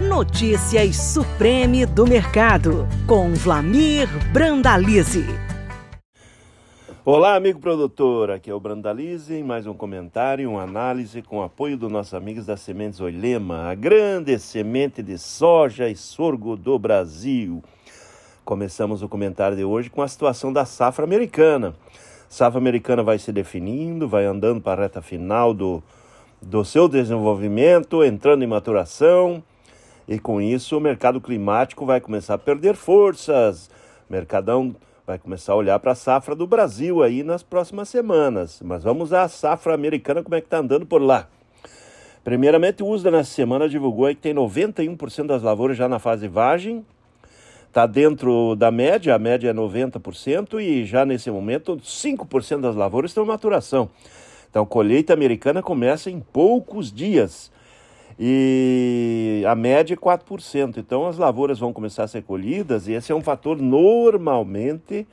Notícias Supreme do Mercado, com Vlamir Brandalize. Olá, amigo produtor. Aqui é o Brandalize em mais um comentário, uma análise com apoio dos nossos amigos da Sementes Oilema, a grande semente de soja e sorgo do Brasil. Começamos o comentário de hoje com a situação da safra americana. Safra americana vai se definindo, vai andando para a reta final do, do seu desenvolvimento, entrando em maturação, e com isso o mercado climático vai começar a perder forças. O mercadão vai começar a olhar para a safra do Brasil aí nas próximas semanas. Mas vamos à safra americana, como é que está andando por lá. Primeiramente, o USDA nessa semana divulgou que tem 91% das lavouras já na fase vagem, está dentro da média, a média é 90%, e já nesse momento 5% das lavouras estão em maturação. Então, colheita americana começa em poucos dias e a média é 4%. Então, as lavouras vão começar a ser colhidas, e esse é um fator normalmente,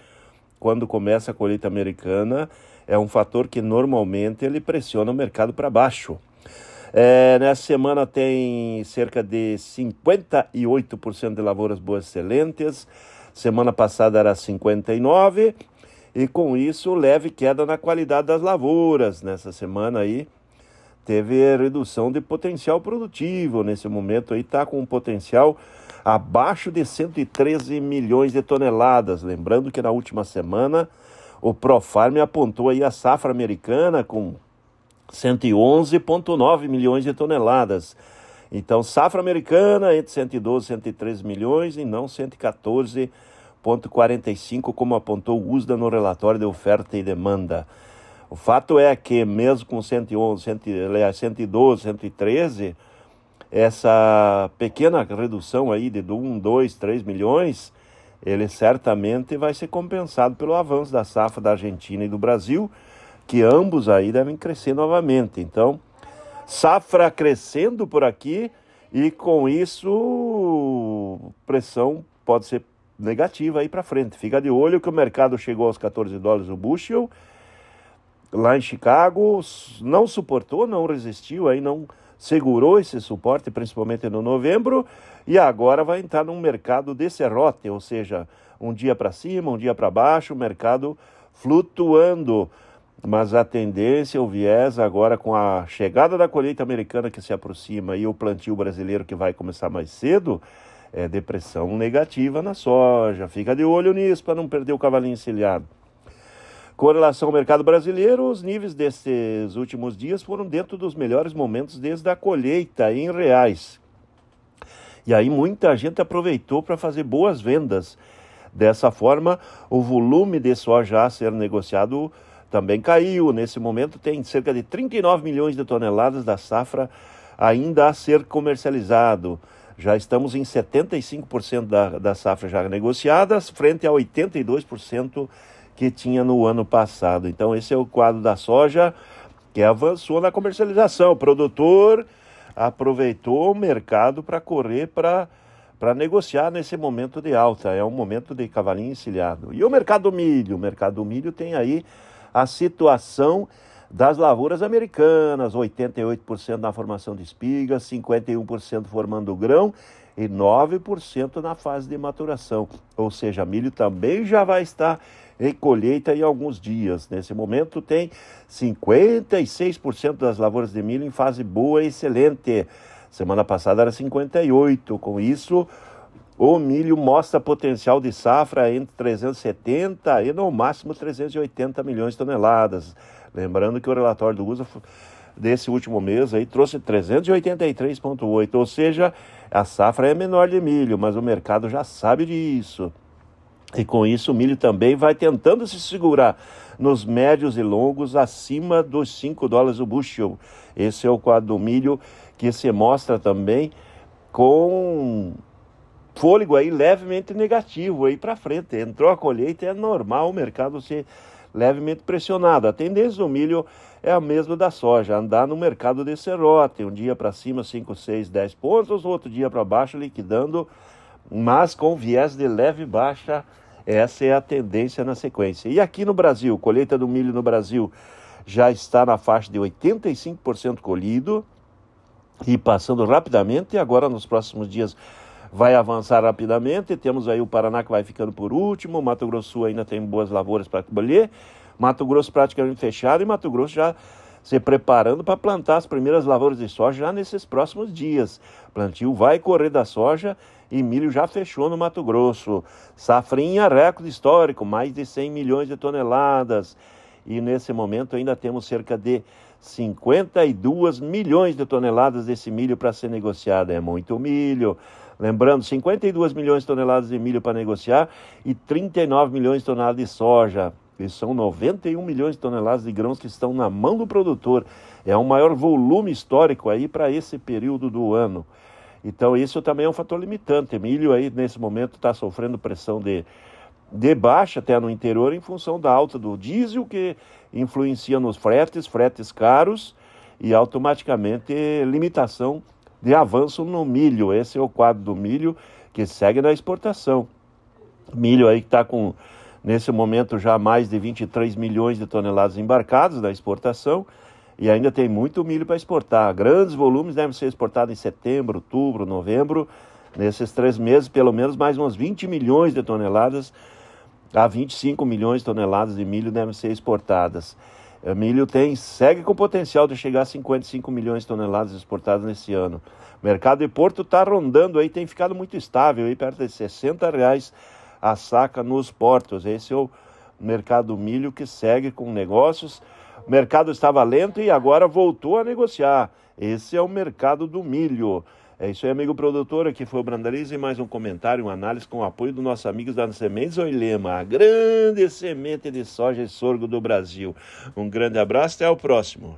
quando começa a colheita americana, é um fator que normalmente ele pressiona o mercado para baixo. É, nessa semana tem cerca de 58% de lavouras boas excelentes. Semana passada era 59% e com isso leve queda na qualidade das lavouras. Nessa semana aí teve redução de potencial produtivo. Nesse momento aí está com um potencial abaixo de 113 milhões de toneladas. Lembrando que na última semana o Profarm apontou aí a safra americana com 111,9 milhões de toneladas. Então, safra americana entre 112 e 113 milhões e não 114,45, como apontou o USDA no relatório de oferta e demanda. O fato é que, mesmo com 111, 112, 113, essa pequena redução aí de 1, 2, 3 milhões, ele certamente vai ser compensado pelo avanço da safra da Argentina e do Brasil, que ambos aí devem crescer novamente. Então, safra crescendo por aqui e com isso pressão pode ser negativa aí para frente. Fica de olho que o mercado chegou aos 14 dólares o bushel lá em Chicago, não suportou, não resistiu, aí não segurou esse suporte, principalmente no novembro, e agora vai entrar num mercado de serrote, ou seja, um dia para cima, um dia para baixo, o mercado flutuando mas a tendência, o viés agora com a chegada da colheita americana que se aproxima e o plantio brasileiro que vai começar mais cedo, é depressão negativa na soja. Fica de olho nisso para não perder o cavalinho encilhado. Com relação ao mercado brasileiro, os níveis desses últimos dias foram dentro dos melhores momentos desde a colheita em reais. E aí muita gente aproveitou para fazer boas vendas. Dessa forma, o volume de soja a ser negociado também caiu. Nesse momento, tem cerca de 39 milhões de toneladas da safra ainda a ser comercializado. Já estamos em 75% da, da safra já negociadas, frente a 82% que tinha no ano passado. Então, esse é o quadro da soja que avançou na comercialização. O produtor aproveitou o mercado para correr para para negociar nesse momento de alta. É um momento de cavalinho encilhado. E o mercado do milho? O mercado do milho tem aí a situação das lavouras americanas, 88% na formação de espigas, 51% formando grão e 9% na fase de maturação. Ou seja, milho também já vai estar em colheita em alguns dias. Nesse momento tem 56% das lavouras de milho em fase boa e excelente. Semana passada era 58. Com isso, o milho mostra potencial de safra entre 370 e no máximo 380 milhões de toneladas. Lembrando que o relatório do USA desse último mês aí trouxe 383,8, ou seja, a safra é menor de milho, mas o mercado já sabe disso. E com isso o milho também vai tentando se segurar nos médios e longos acima dos 5 dólares o bushel. Esse é o quadro do milho que se mostra também com fôlego aí levemente negativo aí para frente. Entrou a colheita, é normal o mercado ser levemente pressionado. A tendência do milho é a mesma da soja, andar no mercado de serrote, um dia para cima 5, 6, 10 pontos, outro dia para baixo liquidando, mas com viés de leve baixa. Essa é a tendência na sequência. E aqui no Brasil, colheita do milho no Brasil já está na faixa de 85% colhido. ir passando rapidamente e agora nos próximos dias vai avançar rapidamente. Temos aí o Paraná que vai ficando por último, Mato Grosso ainda tem boas lavouras para colher, Mato Grosso praticamente fechado e Mato Grosso já se preparando para plantar as primeiras lavouras de soja já nesses próximos dias. Plantio vai correr da soja e milho já fechou no Mato Grosso. Safrinha recorde histórico, mais de 100 milhões de toneladas. E nesse momento ainda temos cerca de 52 milhões de toneladas desse milho para ser negociado. É muito milho. Lembrando, 52 milhões de toneladas de milho para negociar e 39 milhões de toneladas de soja. E são 91 milhões de toneladas de grãos que estão na mão do produtor. É o maior volume histórico aí para esse período do ano. Então isso também é um fator limitante. Milho aí nesse momento está sofrendo pressão de, de baixa até no interior em função da alta do diesel que influencia nos fretes, fretes caros e automaticamente limitação de avanço no milho. Esse é o quadro do milho que segue na exportação. Milho aí que está com, nesse momento, já mais de 23 milhões de toneladas embarcadas na exportação e ainda tem muito milho para exportar. Grandes volumes devem ser exportados em setembro, outubro, novembro. Nesses três meses, pelo menos mais umas 20 milhões de toneladas a 25 milhões de toneladas de milho devem ser exportadas. O milho tem, segue com potencial de chegar a 55 milhões de toneladas exportadas nesse ano. O mercado de Porto está rondando aí, tem ficado muito estável, aí perto de 60 reais a saca nos portos. Esse é o mercado do milho que segue com negócios. O mercado estava lento e agora voltou a negociar. Esse é o mercado do milho. É isso aí, amigo produtor. Aqui foi o Brandalize e mais um comentário, uma análise com o apoio dos nossos amigos da Sementes Oilema, a grande semente de soja e sorgo do Brasil. Um grande abraço, até o próximo.